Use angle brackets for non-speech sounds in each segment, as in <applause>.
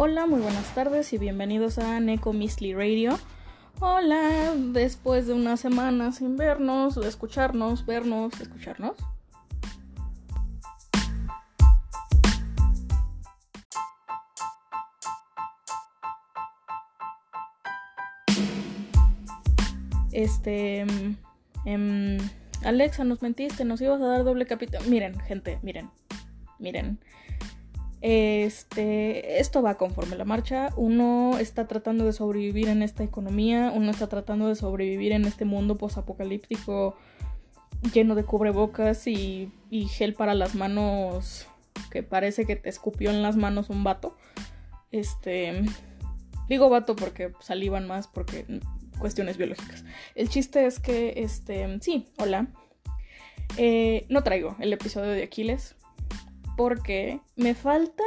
Hola, muy buenas tardes y bienvenidos a Neko Radio. Hola, después de una semana sin vernos, escucharnos, vernos, escucharnos. Este. em, Alexa, nos mentiste, nos ibas a dar doble capítulo. Miren, gente, miren. Miren. Este, esto va conforme la marcha. Uno está tratando de sobrevivir en esta economía, uno está tratando de sobrevivir en este mundo posapocalíptico lleno de cubrebocas y, y gel para las manos que parece que te escupió en las manos un vato. Este, digo vato porque salivan más porque cuestiones biológicas. El chiste es que, este, sí, hola. Eh, no traigo el episodio de Aquiles porque me faltan,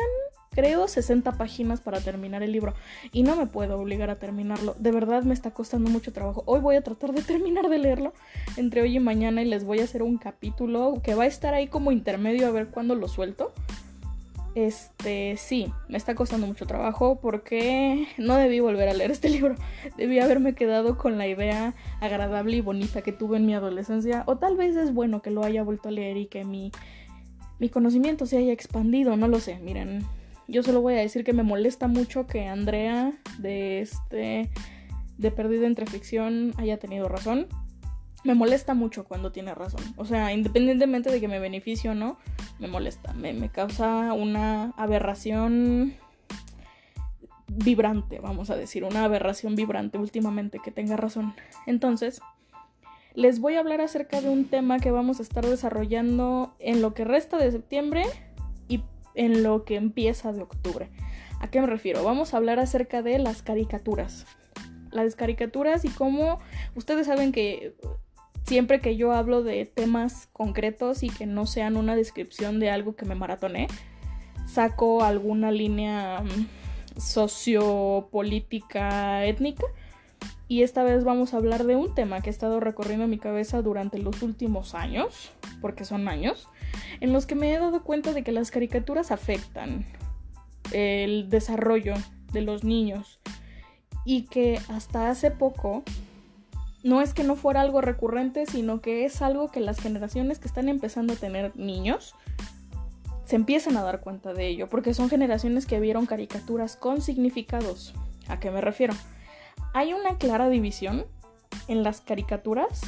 creo, 60 páginas para terminar el libro y no me puedo obligar a terminarlo. De verdad me está costando mucho trabajo. Hoy voy a tratar de <laughs> terminar de leerlo entre hoy y mañana y les voy a hacer un capítulo que va a estar ahí como intermedio a ver cuándo lo suelto. Este, sí, me está costando mucho trabajo porque no debí volver a leer este <laughs> libro. Debí haberme quedado con la idea agradable y bonita que tuve en mi adolescencia. O tal vez es bueno que lo haya vuelto a leer y que mi, mi conocimiento se haya expandido, no lo sé. Miren, yo solo voy a decir que me molesta mucho que Andrea de este de Perdido entre Ficción haya tenido razón. Me molesta mucho cuando tiene razón. O sea, independientemente de que me beneficie o no, me molesta. Me, me causa una aberración vibrante, vamos a decir. Una aberración vibrante últimamente que tenga razón. Entonces, les voy a hablar acerca de un tema que vamos a estar desarrollando en lo que resta de septiembre y en lo que empieza de octubre. ¿A qué me refiero? Vamos a hablar acerca de las caricaturas. Las caricaturas y cómo ustedes saben que siempre que yo hablo de temas concretos y que no sean una descripción de algo que me maratoné, saco alguna línea mm, sociopolítica étnica. Y esta vez vamos a hablar de un tema que ha estado recorriendo mi cabeza durante los últimos años, porque son años, en los que me he dado cuenta de que las caricaturas afectan el desarrollo de los niños y que hasta hace poco no es que no fuera algo recurrente, sino que es algo que las generaciones que están empezando a tener niños se empiezan a dar cuenta de ello, porque son generaciones que vieron caricaturas con significados. ¿A qué me refiero? Hay una clara división en las caricaturas.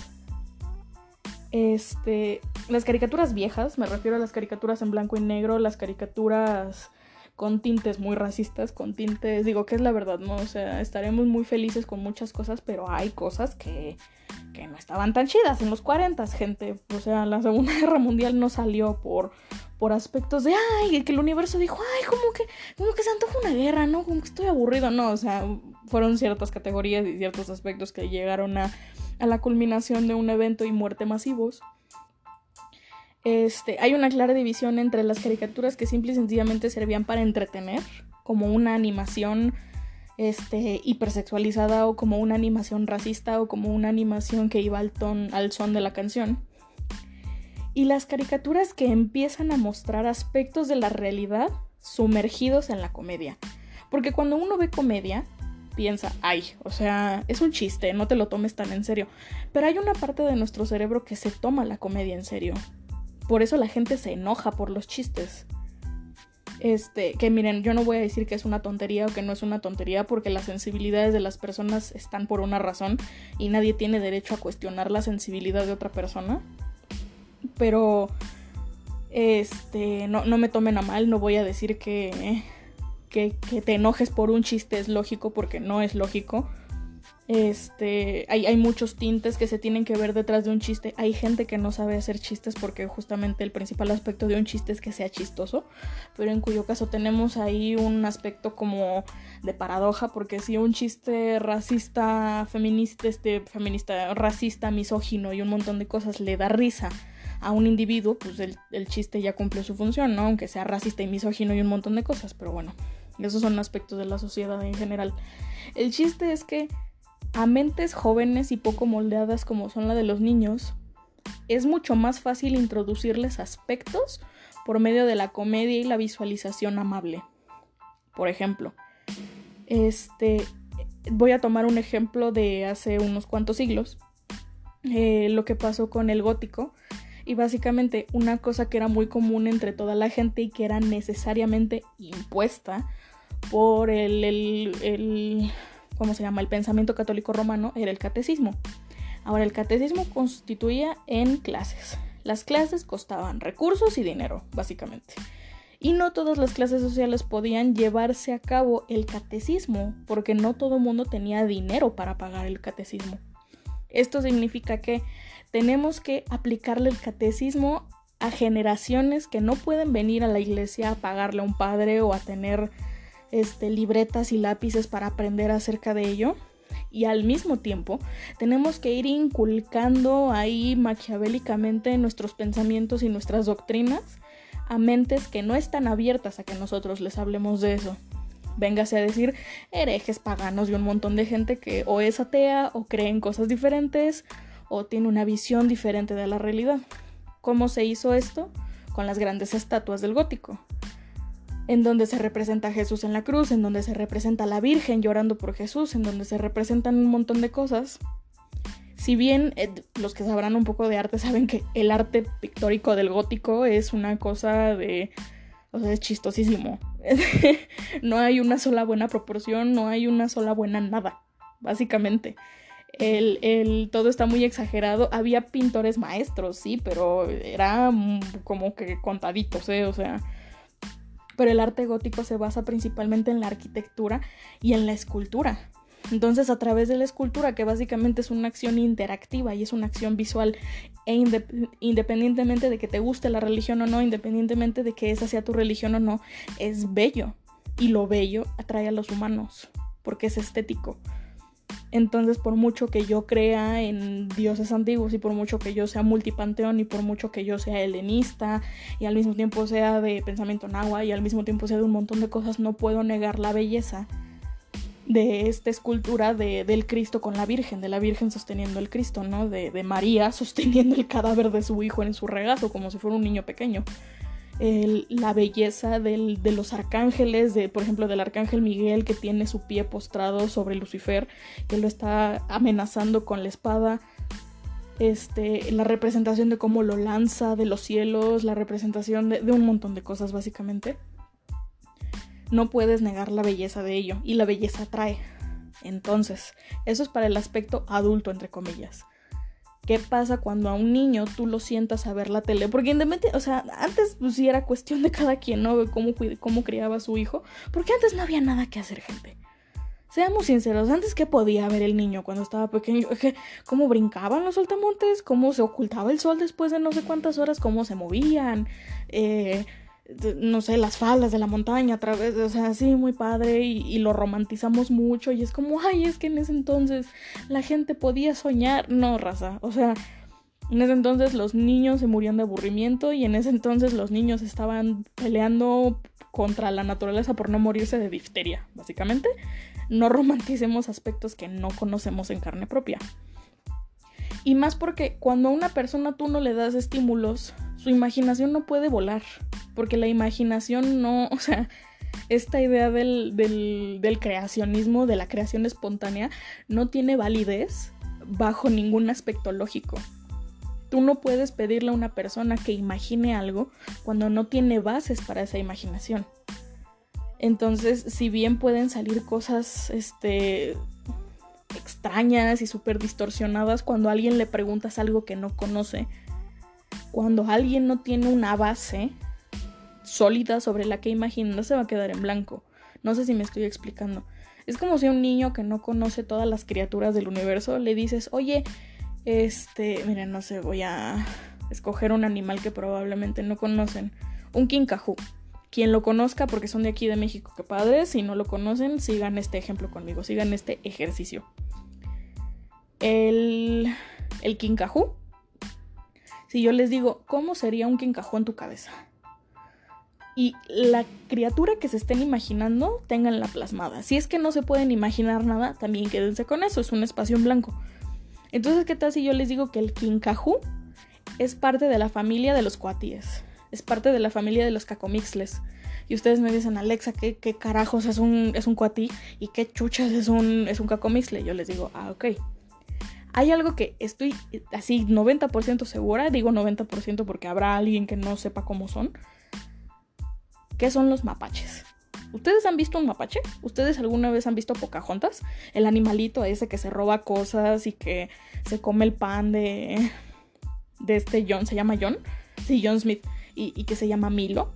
Este, las caricaturas viejas, me refiero a las caricaturas en blanco y negro, las caricaturas con tintes muy racistas, con tintes, digo que es la verdad, ¿no? O sea, estaremos muy felices con muchas cosas, pero hay cosas que, que no estaban tan chidas en los 40, gente. O sea, la Segunda <laughs> Guerra Mundial no salió por, por aspectos de, ay, que el universo dijo, ay, como que, como que se antoja una guerra, ¿no? Como que estoy aburrido, no, o sea, fueron ciertas categorías y ciertos aspectos que llegaron a, a la culminación de un evento y muerte masivos. Este, hay una clara división entre las caricaturas que simple y sencillamente servían para entretener, como una animación este, hipersexualizada o como una animación racista o como una animación que iba al, ton, al son de la canción. Y las caricaturas que empiezan a mostrar aspectos de la realidad sumergidos en la comedia. Porque cuando uno ve comedia, piensa, ay, o sea, es un chiste, no te lo tomes tan en serio. Pero hay una parte de nuestro cerebro que se toma la comedia en serio. Por eso la gente se enoja por los chistes. Este, que miren, yo no voy a decir que es una tontería o que no es una tontería porque las sensibilidades de las personas están por una razón y nadie tiene derecho a cuestionar la sensibilidad de otra persona. Pero, este, no, no me tomen a mal, no voy a decir que, que, que te enojes por un chiste es lógico porque no es lógico. Este, hay, hay, muchos tintes que se tienen que ver detrás de un chiste. Hay gente que no sabe hacer chistes porque justamente el principal aspecto de un chiste es que sea chistoso, pero en cuyo caso tenemos ahí un aspecto como de paradoja porque si un chiste racista, feminista, este, feminista, racista, misógino y un montón de cosas le da risa a un individuo, pues el, el chiste ya cumplió su función, ¿no? Aunque sea racista y misógino y un montón de cosas, pero bueno, esos son aspectos de la sociedad en general. El chiste es que a mentes jóvenes y poco moldeadas como son la de los niños, es mucho más fácil introducirles aspectos por medio de la comedia y la visualización amable. Por ejemplo, Este, voy a tomar un ejemplo de hace unos cuantos siglos, eh, lo que pasó con el gótico. Y básicamente una cosa que era muy común entre toda la gente y que era necesariamente impuesta por el, el, el ¿cómo se llama? El pensamiento católico romano era el catecismo. Ahora, el catecismo constituía en clases. Las clases costaban recursos y dinero, básicamente. Y no todas las clases sociales podían llevarse a cabo el catecismo, porque no todo el mundo tenía dinero para pagar el catecismo. Esto significa que tenemos que aplicarle el catecismo a generaciones que no pueden venir a la iglesia a pagarle a un padre o a tener este, libretas y lápices para aprender acerca de ello. Y al mismo tiempo tenemos que ir inculcando ahí maquiavélicamente nuestros pensamientos y nuestras doctrinas a mentes que no están abiertas a que nosotros les hablemos de eso. Véngase a decir herejes paganos y un montón de gente que o es atea o cree en cosas diferentes o tiene una visión diferente de la realidad. ¿Cómo se hizo esto? Con las grandes estatuas del gótico, en donde se representa a Jesús en la cruz, en donde se representa a la Virgen llorando por Jesús, en donde se representan un montón de cosas. Si bien eh, los que sabrán un poco de arte saben que el arte pictórico del gótico es una cosa de... O sea, es chistosísimo. <laughs> no hay una sola buena proporción, no hay una sola buena nada, básicamente. El, el, todo está muy exagerado. Había pintores maestros, sí, pero era como que contaditos, ¿eh? O sea, pero el arte gótico se basa principalmente en la arquitectura y en la escultura. Entonces, a través de la escultura, que básicamente es una acción interactiva y es una acción visual, e independientemente de que te guste la religión o no, independientemente de que esa sea tu religión o no, es bello. Y lo bello atrae a los humanos, porque es estético. Entonces, por mucho que yo crea en dioses antiguos y por mucho que yo sea multipanteón y por mucho que yo sea helenista y al mismo tiempo sea de pensamiento nahua y al mismo tiempo sea de un montón de cosas, no puedo negar la belleza de esta escultura de, del Cristo con la Virgen, de la Virgen sosteniendo el Cristo, ¿no? De, de María sosteniendo el cadáver de su hijo en su regazo como si fuera un niño pequeño la belleza de los arcángeles, de, por ejemplo, del arcángel Miguel que tiene su pie postrado sobre Lucifer, que lo está amenazando con la espada. Este, la representación de cómo lo lanza de los cielos, la representación de, de un montón de cosas básicamente. No puedes negar la belleza de ello y la belleza atrae. Entonces, eso es para el aspecto adulto, entre comillas. ¿Qué pasa cuando a un niño tú lo sientas a ver la tele? Porque independientemente, o sea, antes pues sí era cuestión de cada quien, ¿no? Cómo, cómo criaba a su hijo. Porque antes no había nada que hacer, gente. Seamos sinceros, antes qué podía ver el niño cuando estaba pequeño, cómo brincaban los saltamontes, cómo se ocultaba el sol después de no sé cuántas horas, cómo se movían, eh, no sé, las faldas de la montaña a través o sea, sí, muy padre y, lo romantizamos mucho y es como, ay, es que en ese entonces la gente podía soñar, no, raza, o sea, en ese entonces los niños se morían de aburrimiento y en ese entonces los niños estaban peleando contra la naturaleza por no morirse de difteria, básicamente. No romanticemos aspectos que no conocemos en carne propia. Y más porque cuando a una persona tú no le das estímulos, su imaginación no puede volar. Porque la imaginación no, <laughs> o sea, esta idea del, del, creacionismo, de la creación espontánea, no tiene validez bajo ningún aspecto lógico. Tú no puedes pedirle a una persona que imagine algo cuando no tiene bases para esa imaginación. Entonces, si bien pueden salir cosas, este, extrañas y súper distorsionadas cuando alguien le preguntas algo que no conoce. Cuando alguien no tiene una base sólida sobre la que imaginar, se va a quedar en blanco. No sé si me estoy explicando. Es como si un niño que no conoce todas las criaturas del universo le dices, oye, este, miren, no sé, voy a escoger un animal que probablemente no conocen. Un kinkahu. Quien lo conozca, porque son de aquí de México, qué padre. Si no lo conocen, sigan este ejemplo conmigo, sigan este ejercicio el, el quincajú. Si yo les digo, ¿cómo sería un quincajú en tu cabeza? Y la criatura que se estén imaginando, tenganla plasmada. Si es que no se pueden imaginar nada, también quédense con eso, es un espacio en blanco. Entonces, ¿qué tal si yo les digo que el quincajú es parte de la familia de los cuatíes? Es parte de la familia de los cacomixles. y ustedes me dicen, Alexa, ¿qué, qué carajos es un, es un cuatí y qué chuchas es un, es un cacomixle? Yo les digo, ah, ok. Hay algo que estoy así 90% segura, digo 90% porque habrá alguien que no sepa cómo son. ¿Qué son los mapaches? ¿Ustedes han visto un mapache? ¿Ustedes alguna vez han visto Pocahontas? El animalito ese que se roba cosas y que se come el pan de, de este John, ¿se llama John? Sí, John Smith, y, y que se llama Milo.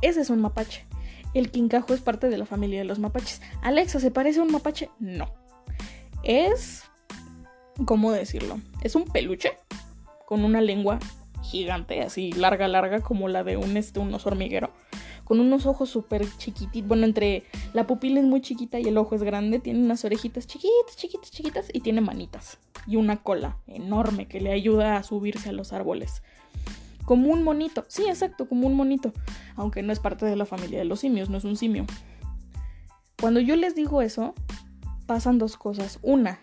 Ese es un mapache. El quincajo es parte de la familia de los mapaches. Alexa, ¿se parece a un mapache? No. Es... ¿Cómo decirlo? Es un peluche con una lengua gigante, así larga, larga, como la de un, este, un oso hormiguero con unos ojos súper chiquititos. Bueno, entre la pupila es muy chiquita y el ojo es grande. Tiene unas orejitas chiquitas, chiquitas, chiquitas y tiene manitas. Y una cola enorme que le ayuda a subirse a los árboles. Como un monito. Sí, exacto, como un monito. Aunque no es parte de la familia de los simios, no es un simio. Cuando yo les digo eso, pasan dos cosas. Una,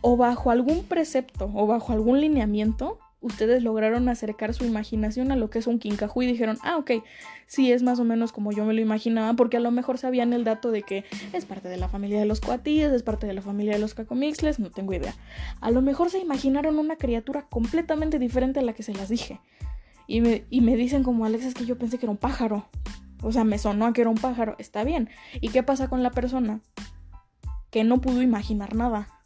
o bajo algún precepto o bajo algún lineamiento, ustedes lograron acercar su imaginación a lo que es un quincajú y dijeron, ah, ok, sí es más o menos como yo me lo imaginaba, porque a lo mejor sabían el dato de que es parte de la familia de los coatíes, es parte de la familia de los cacomixles, no tengo idea. A lo mejor se imaginaron una criatura completamente diferente a la que se las dije. Y me, y me dicen como, Alex, es que yo pensé que era un pájaro. O sea, me sonó a que era un pájaro. Está bien. ¿Y qué pasa con la persona? Que no pudo imaginar nada.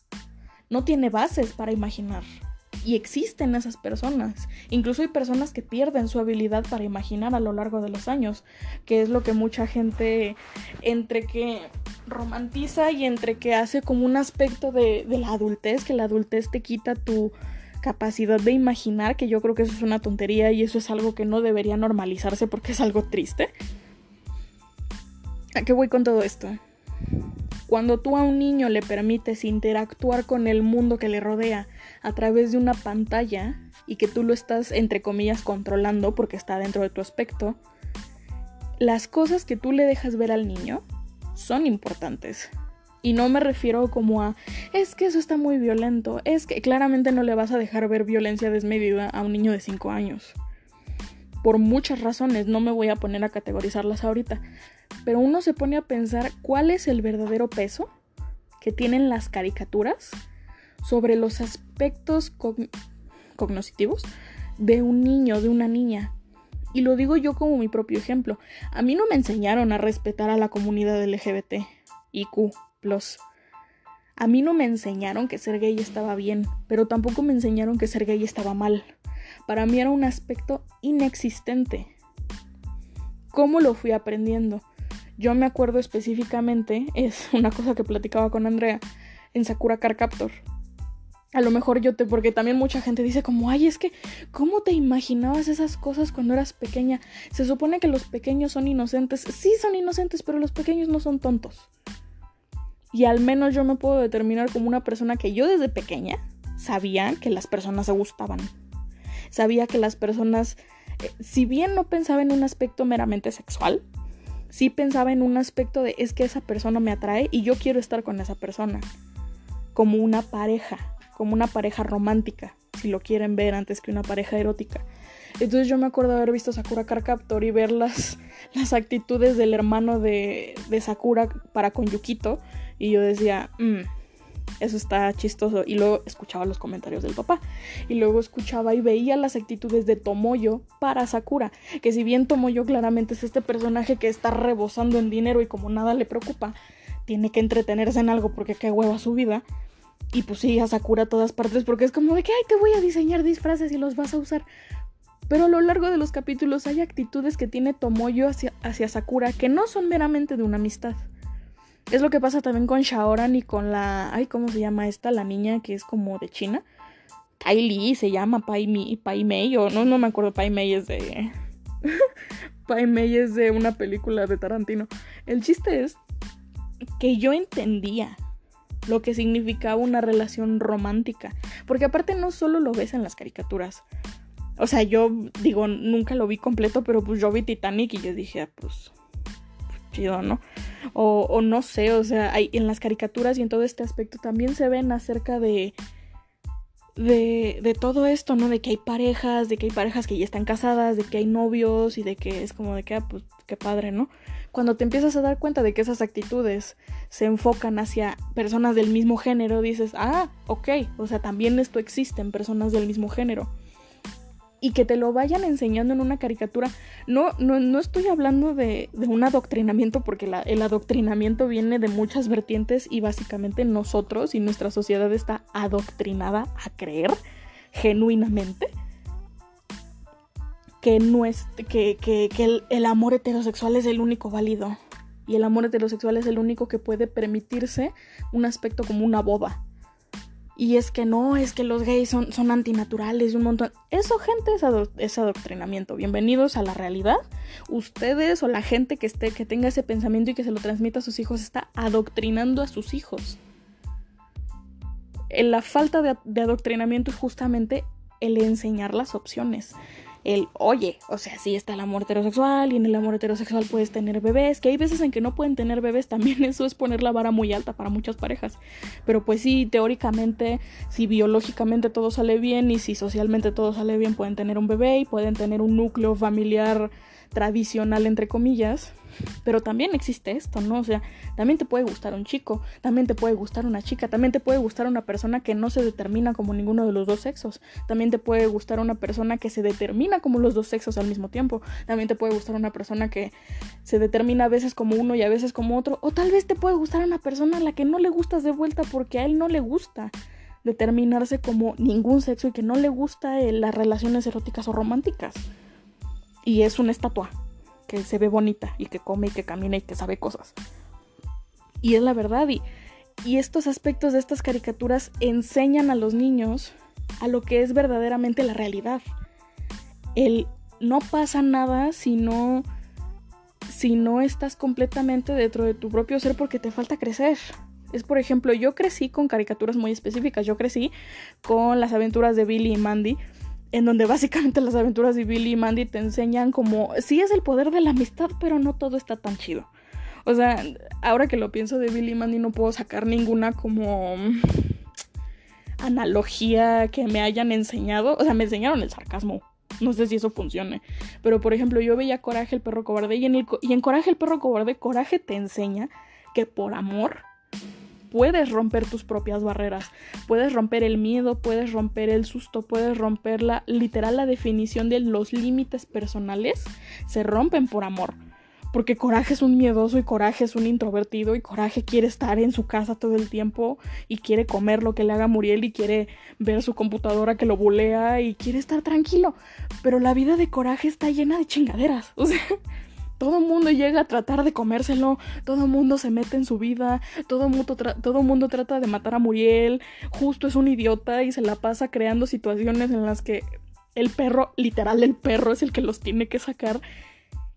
No tiene bases para imaginar. Y existen esas personas. Incluso hay personas que pierden su habilidad para imaginar a lo largo de los años, que es lo que mucha gente entre que romantiza y entre que hace como un aspecto de, la adultez, que la adultez te quita tu capacidad de imaginar, que yo creo que eso es una tontería y eso es algo que no debería normalizarse porque es algo triste. ¿A qué voy con todo esto? Cuando tú a un niño le permites interactuar con el mundo que le rodea a través de una pantalla y que tú lo estás, entre comillas, controlando porque está dentro de tu aspecto, las cosas que tú le dejas ver al niño son importantes. Y no me refiero como a, es que eso está muy violento, es que claramente no le vas a dejar ver violencia desmedida a un niño de 5 años. Por muchas razones, no me voy a poner a categorizarlas ahorita, pero uno se pone a pensar cuál es el verdadero peso que tienen las caricaturas sobre los aspectos cognitivos de un niño, de una niña. Y lo digo yo como mi propio ejemplo. A mí no me enseñaron a respetar a la comunidad LGBT, IQ, A mí no me enseñaron que ser gay estaba bien, pero tampoco me enseñaron que ser gay estaba mal. Para mí era un aspecto inexistente. ¿Cómo lo fui aprendiendo? Yo me acuerdo específicamente, es <laughs> una cosa que platicaba con Andrea, en Sakura Car Captor. A lo mejor yo te, porque también mucha gente dice como, ay, es que, ¿cómo te imaginabas esas cosas cuando eras pequeña? Se supone que los pequeños son inocentes. Sí son inocentes, pero los pequeños no son tontos. Y al menos yo me puedo determinar como una persona que yo desde pequeña sabía que las personas se gustaban. Sabía que las personas, eh, si bien no pensaba en un aspecto meramente sexual, sí pensaba en un aspecto de es que esa persona me atrae y yo quiero estar con esa persona. Como una pareja, como una pareja romántica, si lo quieren ver antes que una pareja erótica. Entonces yo me acuerdo haber visto Sakura Car Captor y ver las, <laughs> las actitudes del hermano de, de Sakura para con Yukito. Y yo decía, mmm, eso está chistoso. Y luego escuchaba los comentarios del papá. Y luego escuchaba y veía las actitudes de Tomoyo para Sakura. Que si bien Tomoyo claramente es este personaje que está rebosando en dinero y como nada le preocupa, tiene que entretenerse en algo porque qué hueva su vida. Y pues sí, a Sakura a todas partes porque es como de que, ay, te voy a diseñar disfraces y los vas a usar. Pero a lo largo de los capítulos hay actitudes que tiene Tomoyo hacia, hacia Sakura que no son meramente de una amistad es lo que pasa también con Shaoran y con la. Ay, ¿cómo se llama esta? La niña que es como de China. Tai Li se llama Pai, Mi, Pai Mei. O no, no me acuerdo. Pai Mei es de. <laughs> Pai Mei es de una película de Tarantino. El chiste es que yo entendía lo que significaba una relación romántica. Porque aparte no solo lo ves en las caricaturas. O sea, yo digo, nunca lo vi completo, pero pues yo vi Titanic y yo dije, ah, pues chido, ¿no? O, no sé, o sea, hay, en las caricaturas y en todo este aspecto también se ven acerca de de, de, todo esto, ¿no? De que hay parejas, de que hay parejas que ya están casadas, de que hay novios y de que es como de que, ah, pues, qué padre, ¿no? Cuando te empiezas a dar cuenta de que esas actitudes se enfocan hacia personas del mismo género, dices, ah, ok, o sea, también esto existe en personas del mismo género y que te lo vayan enseñando en una caricatura. No, no, no estoy hablando de, un adoctrinamiento porque el adoctrinamiento viene de muchas vertientes y básicamente nosotros y nuestra sociedad está adoctrinada a creer genuinamente que, no es, que, el, el amor heterosexual es el único válido y el amor heterosexual es el único que puede permitirse un aspecto como una boda y es que no, es que los gays son, son antinaturales y un montón. Eso, gente, es, adoctrinamiento. Bienvenidos a la realidad. Ustedes o la gente que, esté, que tenga ese pensamiento y que se lo transmita a sus hijos está adoctrinando a sus hijos. La falta de, de adoctrinamiento es justamente el enseñar las opciones el, oye, o sea, sí está el amor heterosexual y en el amor heterosexual puedes tener bebés, que hay veces en que no pueden tener bebés, <laughs> también eso es poner la vara muy alta para muchas parejas. Pero pues sí, teóricamente, si biológicamente todo sale bien y si socialmente todo sale bien, pueden tener un bebé y pueden tener un núcleo familiar tradicional, entre comillas. Pero también existe esto, ¿no? O sea, también te puede gustar un chico, también te puede gustar una chica, también te puede gustar una persona que no se determina como ninguno de los dos sexos, también te puede gustar una persona que se determina como los dos sexos al mismo tiempo, también te puede gustar una persona que se determina a veces como uno y a veces como otro, o tal vez te puede gustar una persona a la que no le gustas de vuelta porque a él no le gusta determinarse como ningún sexo y que no le gusta eh, las relaciones eróticas o románticas. Y es una estatua que se ve bonita y que come y que camina y que sabe cosas. Y es la verdad. Y, y estos aspectos de estas caricaturas enseñan a los niños a lo que es verdaderamente la realidad. El no pasa nada si no si no estás completamente dentro de tu propio ser porque te falta crecer. Es por ejemplo, yo crecí con caricaturas muy específicas. Yo crecí con las aventuras de Billy y Mandy en donde básicamente las aventuras de Billy y Mandy te enseñan como, sí es el poder de la amistad, pero no todo está tan chido. O sea, ahora que lo pienso de Billy y Mandy no puedo sacar ninguna como analogía que me hayan enseñado. O sea, me enseñaron el sarcasmo. No sé si eso funcione. Pero por ejemplo, yo veía Coraje el perro cobarde y en, el, y en Coraje el perro cobarde, Coraje te enseña que por amor puedes romper tus propias barreras, puedes romper el miedo, puedes romper el susto, puedes romper la literal la definición de los límites personales, se rompen por amor. Porque Coraje es un miedoso y Coraje es un introvertido y Coraje quiere estar en su casa todo el tiempo y quiere comer lo que le haga Muriel y quiere ver su computadora que lo bulea y quiere estar tranquilo. Pero la vida de Coraje está llena de chingaderas. <laughs> O sea, todo el mundo llega a tratar de comérselo, todo mundo se mete en su vida, todo mundo, todo mundo trata de matar a Muriel, justo es un idiota y se la pasa creando situaciones en las que el perro, literal el perro es el que los tiene que sacar.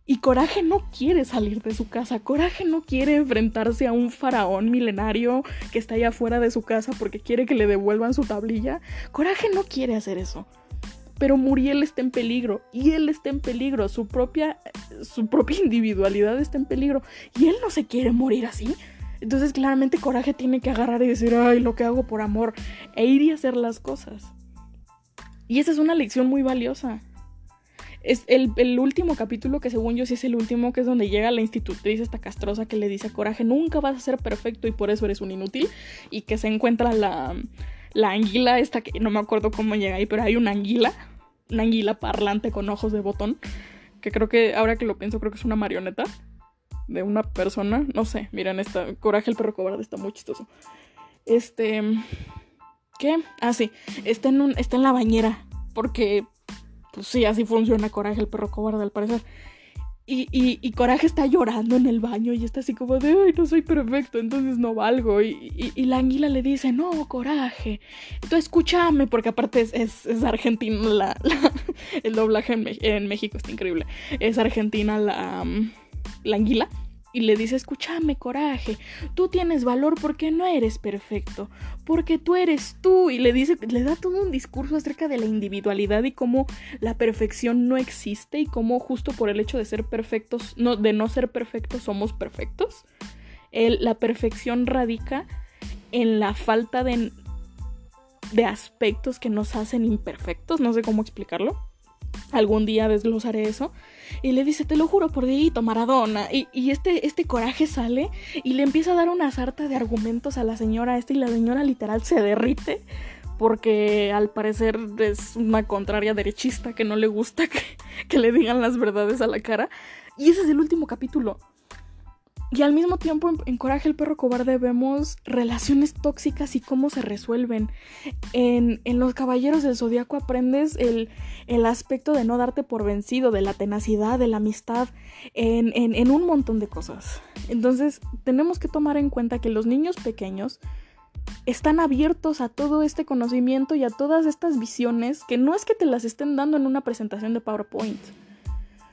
Y Coraje no quiere salir de su casa, Coraje no quiere enfrentarse a un faraón milenario que está allá afuera de su casa porque quiere que le devuelvan su tablilla. Coraje no quiere hacer eso pero Muriel está en peligro y él está en peligro, su propia, su propia <laughs> individualidad está en peligro y él no se quiere morir así. Entonces claramente Coraje tiene que agarrar y decir, ay, lo que hago por amor, e ir y hacer las cosas. Y esa es una lección muy valiosa. Es el, el, último capítulo, que según yo sí es el último, que es donde llega la institutriz, esta castrosa, que le dice Coraje, nunca vas a ser perfecto y por eso eres un inútil, y que se encuentra la, la anguila esta que no me acuerdo cómo llega ahí, pero hay una anguila, una anguila parlante con ojos de botón, que creo que ahora que lo pienso creo que es una marioneta de una persona, no sé, miren esta Coraje el perro cobarde está muy chistoso. Este ¿qué? Ah, sí, está en un está en la bañera porque pues sí, así funciona Coraje el perro cobarde al parecer. Y, y, Coraje está llorando en el baño y está así como de, ay, no soy perfecto, entonces no valgo. Y, la anguila le dice, no, Coraje, tú escúchame, porque aparte es, es, argentino la, <laughs> el doblaje en, en, México está increíble. Es argentina la, la anguila y le dice, escúchame, coraje, tú tienes valor porque no eres perfecto, porque tú eres tú. Y le dice, le da todo un discurso acerca de la individualidad y cómo la perfección no existe y cómo justo por el hecho de ser perfectos, no, de no ser perfectos, somos perfectos. la perfección radica en la falta de de aspectos que nos hacen imperfectos, no sé cómo explicarlo. Algún día desglosaré eso. Y le dice, te lo juro por Dieguito Maradona. Y, y, este, este coraje sale y le empieza a dar una sarta de argumentos a la señora esta y la señora literal se derrite porque al parecer es una contraria derechista que no le gusta que, que le digan las verdades a la cara. Y ese es el último capítulo. Y al mismo tiempo en, Coraje el perro cobarde vemos relaciones tóxicas y cómo se resuelven. En, en Los Caballeros del Zodíaco aprendes el, el, aspecto de no darte por vencido, de la tenacidad, de la amistad, en, en, en un montón de cosas. Entonces tenemos que tomar en cuenta que los niños pequeños están abiertos a todo este conocimiento y a todas estas visiones que no es que te las estén dando en una presentación de PowerPoint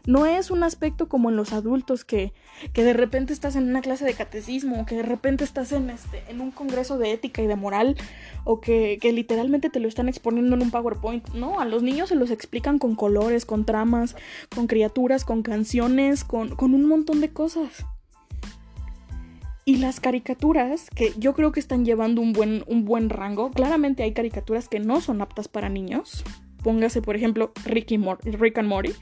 no es un aspecto como en los adultos que, que de repente estás en una clase de catecismo, o que de repente estás en, este, en un congreso de ética y de moral, o que, que literalmente te lo están exponiendo en un PowerPoint. No, a los niños se los explican con colores, con tramas, con criaturas, con canciones, con, con un montón de cosas. Y las caricaturas, que yo creo que están llevando un buen, un buen rango, claramente hay caricaturas que no son aptas para niños. Póngase, por ejemplo, Rick, Rick and Morty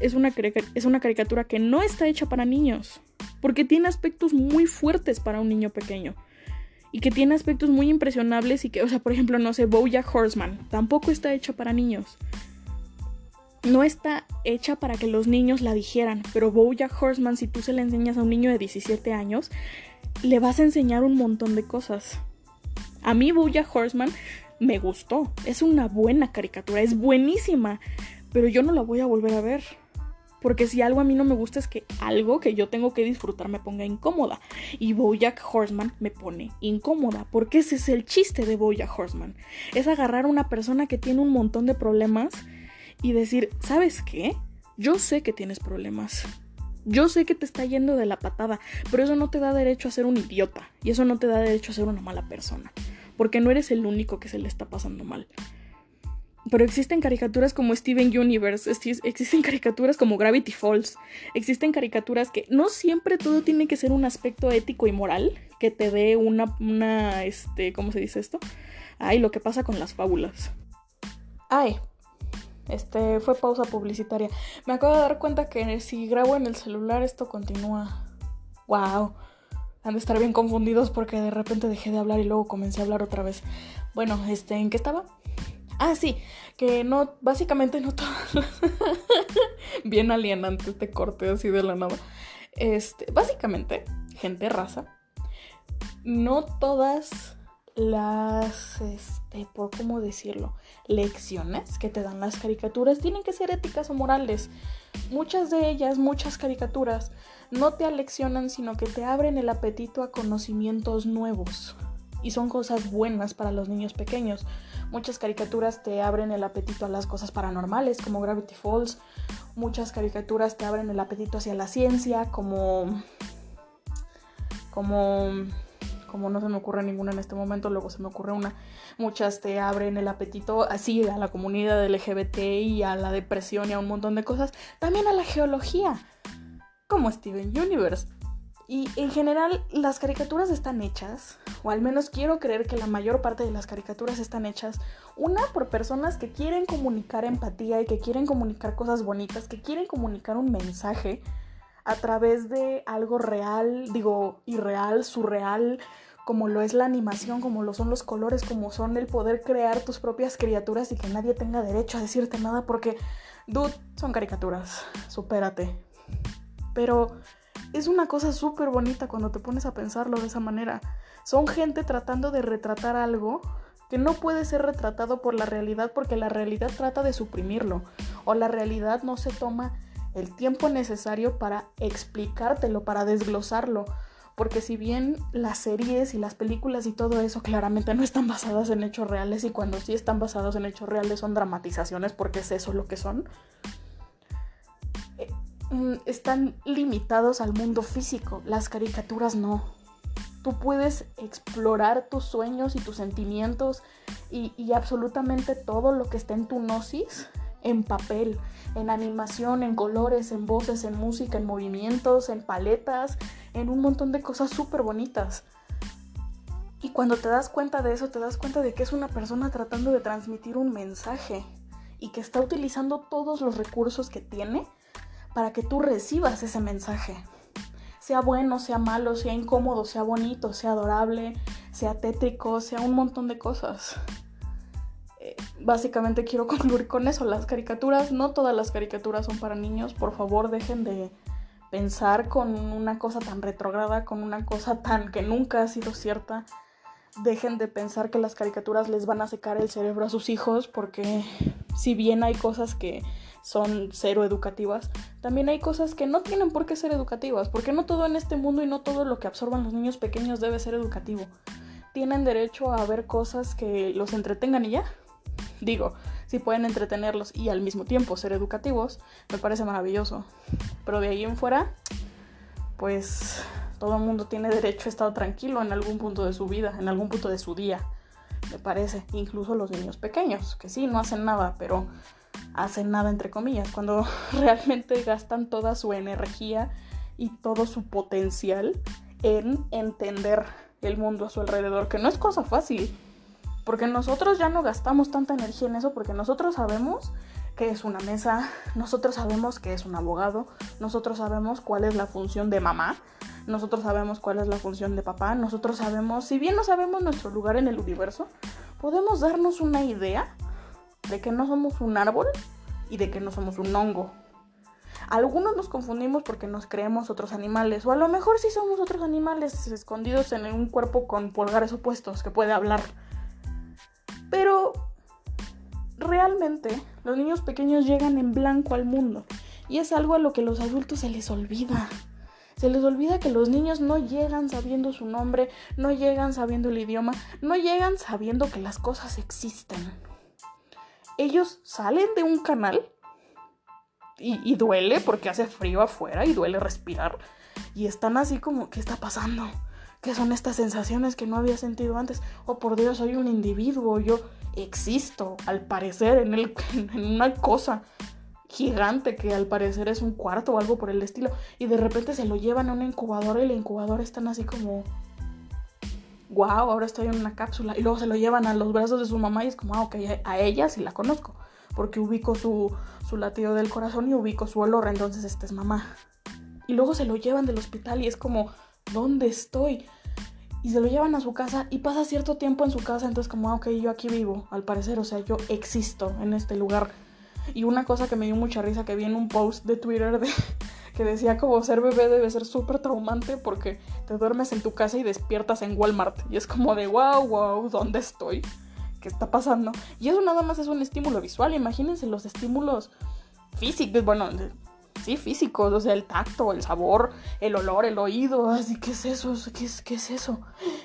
es una, es una caricatura que no está hecha para niños, porque tiene aspectos muy fuertes para un niño pequeño. Y que tiene aspectos muy impresionables y que, o sea, por ejemplo, no sé, Bojack Horseman, tampoco está hecha para niños. No está hecha para que los niños la dijeran, pero Bojack Horseman, si tú se la enseñas a un niño de 17 años, le vas a enseñar un montón de cosas. A mí Bojack Horseman me gustó, es una buena caricatura, es buenísima, pero yo no la voy a volver a ver. Porque si algo a mí no me gusta es que algo que yo tengo que disfrutar me ponga incómoda. Y Bojack Horseman me pone incómoda. Porque ese es el chiste de Bojack Horseman. Es agarrar a una persona que tiene un montón de problemas y decir, ¿sabes qué? Yo sé que tienes problemas. Yo sé que te está yendo de la patada, pero eso no te da derecho a ser un idiota. Y eso no te da derecho a ser una mala persona. Porque no eres el único que se le está pasando mal. Pero existen caricaturas como Steven Universe, existen caricaturas como Gravity Falls, existen caricaturas que no siempre todo tiene que ser un aspecto ético y moral, que te dé una, una, este, ¿cómo se dice esto? Ay, lo que pasa con las fábulas. Ay, este, fue pausa publicitaria. Me acabo de dar cuenta que si grabo en el celular esto continúa. Wow. Han de estar bien confundidos porque de repente dejé de hablar y luego comencé a hablar otra vez. Bueno, este, ¿en qué estaba? Ah, sí, que no, básicamente no todas. <laughs> Bien alienante este corte así de la nada. Este, básicamente, gente raza, no todas las, este, por cómo decirlo, lecciones que te dan las caricaturas tienen que ser éticas o morales. Muchas de ellas, muchas caricaturas, no te aleccionan, sino que te abren el apetito a conocimientos nuevos. Y son cosas buenas para los niños pequeños. Muchas caricaturas te abren el apetito a las cosas paranormales, como Gravity Falls. Muchas caricaturas te abren el apetito hacia la ciencia, como. como. como no se me ocurre ninguna en este momento, luego se me ocurre una. Muchas te abren el apetito así a la comunidad LGBT y a la depresión y a un montón de cosas. También a la geología, como Steven Universe. Y en general las caricaturas están hechas, o al menos quiero creer que la mayor parte de las caricaturas están hechas, una por personas que quieren comunicar empatía y que quieren comunicar cosas bonitas, que quieren comunicar un mensaje a través de algo real, digo, irreal, surreal, como lo es la animación, como lo son los colores, como son el poder crear tus propias criaturas y que nadie tenga derecho a decirte nada porque, dude, son caricaturas, supérate. Pero es una cosa súper bonita cuando te pones a pensarlo de esa manera. Son gente tratando de retratar algo que no puede ser retratado por la realidad porque la realidad trata de suprimirlo o la realidad no se toma el tiempo necesario para explicártelo, para desglosarlo. Porque si bien las series y las películas y todo eso claramente no están basadas en hechos reales y cuando sí están basados en hechos reales son dramatizaciones porque es eso lo que son, están limitados al mundo físico, las caricaturas no. Tú puedes explorar tus sueños y tus sentimientos y, y absolutamente todo lo que está en tu gnosis en papel, en animación, en colores, en voces, en música, en movimientos, en paletas, en un montón de cosas súper bonitas. Y cuando te das cuenta de eso, te das cuenta de que es una persona tratando de transmitir un mensaje y que está utilizando todos los recursos que tiene para que tú recibas ese mensaje. Sea bueno, sea malo, sea incómodo, sea bonito, sea adorable, sea tétrico, sea un montón de cosas. Eh, básicamente quiero <laughs> concluir con eso. Las caricaturas, no todas las caricaturas son para niños. Por favor, dejen de pensar con una cosa tan retrograda, con una cosa tan que nunca ha sido cierta dejen de pensar que las caricaturas les van a secar el cerebro a sus hijos porque si bien hay cosas que son cero educativas, también hay cosas que no tienen por qué ser educativas, porque no todo en este mundo y no todo lo que absorban los niños pequeños debe ser educativo. Tienen derecho a ver cosas que los entretengan y ya. Digo, si pueden entretenerlos y al mismo tiempo ser educativos, me parece maravilloso. Pero de ahí en fuera, pues todo el mundo tiene derecho a estar tranquilo en algún punto de su vida, en algún punto de su día, me parece. Incluso los niños pequeños, que sí, no hacen nada, pero hacen nada entre comillas, cuando <laughs> realmente gastan toda su energía y todo su potencial en entender el mundo a su alrededor, que no es cosa fácil, porque nosotros ya no gastamos tanta energía en eso, porque nosotros sabemos qué es una mesa, nosotros sabemos qué es un abogado, nosotros sabemos cuál es la función de mamá, nosotros sabemos cuál es la función de papá, nosotros sabemos, si bien no sabemos nuestro lugar en el universo, podemos darnos una idea de que no somos un árbol y de que no somos un hongo. Algunos nos confundimos porque nos creemos otros animales, o a lo mejor sí somos otros animales escondidos en un cuerpo con pulgares opuestos que puede hablar. Pero realmente los niños pequeños llegan en blanco al mundo y es algo a lo que los adultos se les olvida. Se les olvida que los niños no llegan sabiendo su nombre, no llegan sabiendo el idioma, no llegan sabiendo que las cosas existen. Ellos salen de un canal y, duele porque hace frío afuera y duele respirar y están así como, ¿qué está pasando? ¿Qué son estas sensaciones que no había sentido antes? Oh, por Dios, soy un individuo, yo existo, al parecer, en, el, <laughs> en una cosa gigante que al parecer es un cuarto o algo por el estilo. Y de repente se lo llevan a una incubadora y la incubadora están así como... Wow, ahora estoy en una cápsula. Y luego se lo llevan a los brazos de su mamá y es como, ah, ok, a ella sí la conozco. Porque ubico su, su latido del corazón y ubico su olor, entonces esta es mamá. Y luego se lo llevan del hospital y es como, ¿dónde estoy? y se lo llevan a su casa y pasa cierto tiempo en su casa, entonces como, ah, ok, yo aquí vivo, al parecer, o sea, yo existo en este lugar. Y una cosa que me dio mucha risa que vi en un post de Twitter de, <laughs> que decía como ser bebé debe ser súper traumante porque te duermes en tu casa y despiertas en Walmart. Y es como de, wow, wow, ¿dónde estoy? ¿Qué está pasando? Y eso nada más es un estímulo visual. Imagínense los estímulos físicos, bueno, sí, físicos, o sea, el tacto, el sabor, el olor, el oído, así, ¿qué es eso? ¿Qué es, ¿Qué es eso?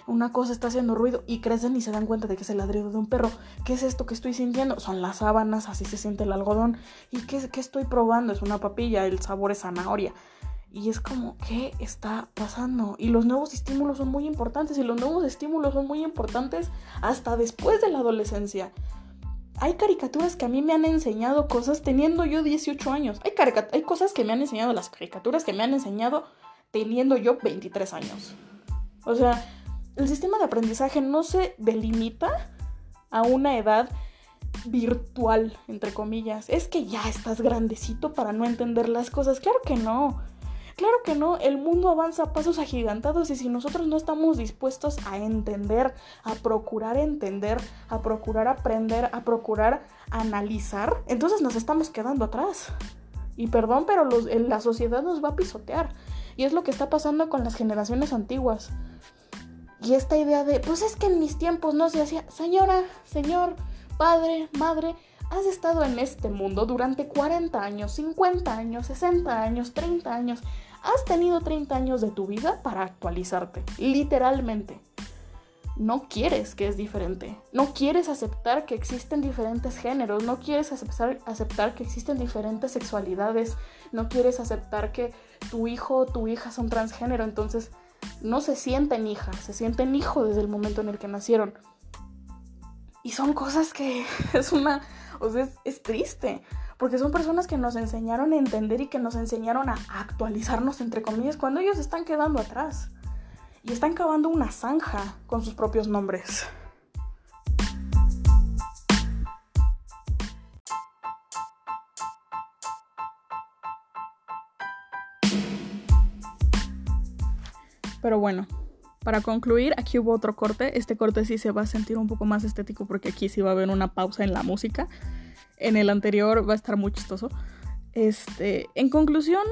Una cosa está haciendo ruido y crecen y se dan cuenta de que es el ladrido de un perro. ¿Qué es esto que estoy sintiendo? Son las sábanas, así se siente el algodón. ¿Y qué, qué estoy probando? Es una papilla, el sabor es zanahoria. Y es como, ¿qué está pasando? Y los nuevos estímulos son muy importantes y los nuevos estímulos son muy importantes hasta después de la adolescencia hay caricaturas que a mí me han enseñado cosas teniendo yo 18 años. Hay, hay cosas que me han enseñado las caricaturas que me han enseñado teniendo yo 23 años. O sea, el sistema de aprendizaje no se delimita a una edad virtual, entre comillas. Es que ya estás grandecito para no entender las cosas. Claro que no. Claro que no, el mundo avanza a pasos agigantados y si nosotros no estamos dispuestos a entender, a procurar entender, a procurar aprender, a procurar analizar, entonces nos estamos quedando atrás. Y perdón, pero la sociedad nos va a pisotear. Y es lo que está pasando con las generaciones antiguas. Y esta idea de, pues es que en mis tiempos no se hacía, señora, señor, padre, madre, has estado en este mundo durante 40 años, 50 años, 60 años, 30 años. Has tenido 30 años de tu vida para actualizarte, literalmente. No quieres que es diferente. No quieres aceptar que existen diferentes géneros. No quieres aceptar, aceptar que existen diferentes sexualidades. No quieres aceptar que tu hijo o tu hija son transgénero. Entonces no se sienten hijas, se sienten hijo desde el momento en el que nacieron. Y son cosas que <laughs> es una o sea, es, triste, porque son personas que nos enseñaron a entender y que nos enseñaron a actualizarnos, entre comillas, cuando ellos están quedando atrás. y están cavando una zanja con sus propios nombres. Pero bueno, para concluir, aquí hubo otro corte. Este corte sí se va a sentir un poco más estético porque aquí sí va a haber una pausa en la música. En el anterior va a estar muy chistoso. Este, en conclusión,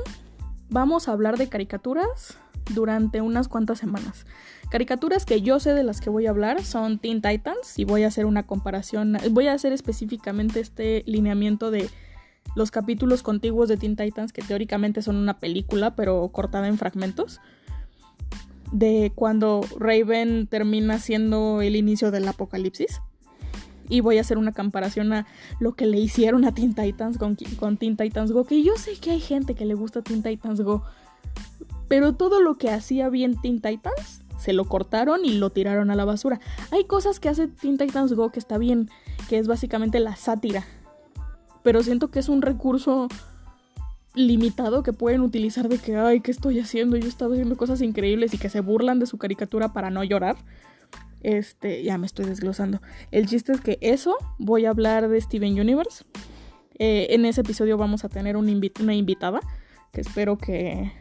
vamos a hablar de caricaturas durante unas cuantas semanas. Caricaturas que yo sé de las que voy a hablar son Teen Titans y voy a hacer una comparación, voy a hacer específicamente este lineamiento de los capítulos contiguos de Teen Titans que teóricamente son una película pero cortada en fragmentos de cuando Raven termina siendo el inicio del apocalipsis. Y voy a hacer una comparación a lo que le hicieron a Teen Titans con, con Teen Titans Go. Que yo sé que hay gente que le gusta Teen Titans Go. Pero todo lo que hacía bien Teen Titans se lo cortaron y lo tiraron a la basura. Hay cosas que hace Teen Titans Go que está bien, que es básicamente la sátira. Pero siento que es un recurso limitado que pueden utilizar de que, ay, ¿qué estoy haciendo? Yo estaba haciendo cosas increíbles y que se burlan de su caricatura para no llorar. Este, ya me estoy desglosando. El chiste es que eso, voy a hablar de Steven Universe. Eh, en ese episodio vamos a tener una invitada que espero que,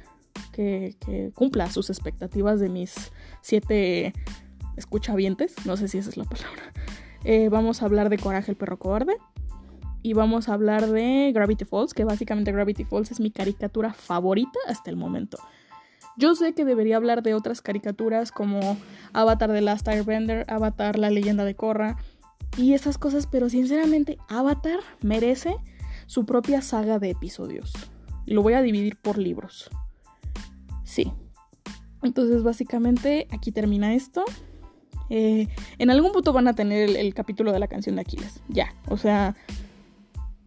que, cumpla sus expectativas de mis siete escuchavientes. No sé si esa es la palabra. Eh, vamos a hablar de Coraje el perro cobarde y vamos a hablar de Gravity Falls, que básicamente Gravity Falls es mi caricatura favorita hasta el momento. Yo sé que debería hablar de otras caricaturas como Avatar The Last Airbender, Avatar La leyenda de Korra y esas cosas, pero sinceramente Avatar merece su propia saga de episodios. Y lo voy a dividir por libros. Sí. Entonces básicamente aquí termina esto. Eh, en algún punto van a tener el capítulo de la canción de Aquiles. Ya. O sea,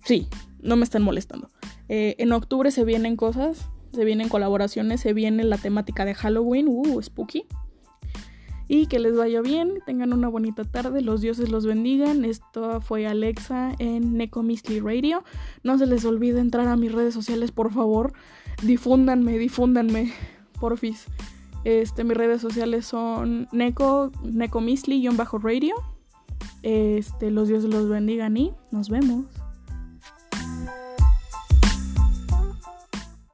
sí, no me están molestando. Eh, en octubre se vienen cosas, se vienen colaboraciones, se viene la temática de Halloween, uh, spooky. Y que les vaya bien, tengan una bonita tarde, los dioses los bendigan. Esto fue Alexa en Neko Radio. No se les olvide entrar a mis redes sociales, por favor. Difúndanme, difúndanme, porfis. Este, mis redes sociales son Neko, Neko radio Este, los dioses los bendigan y nos vemos.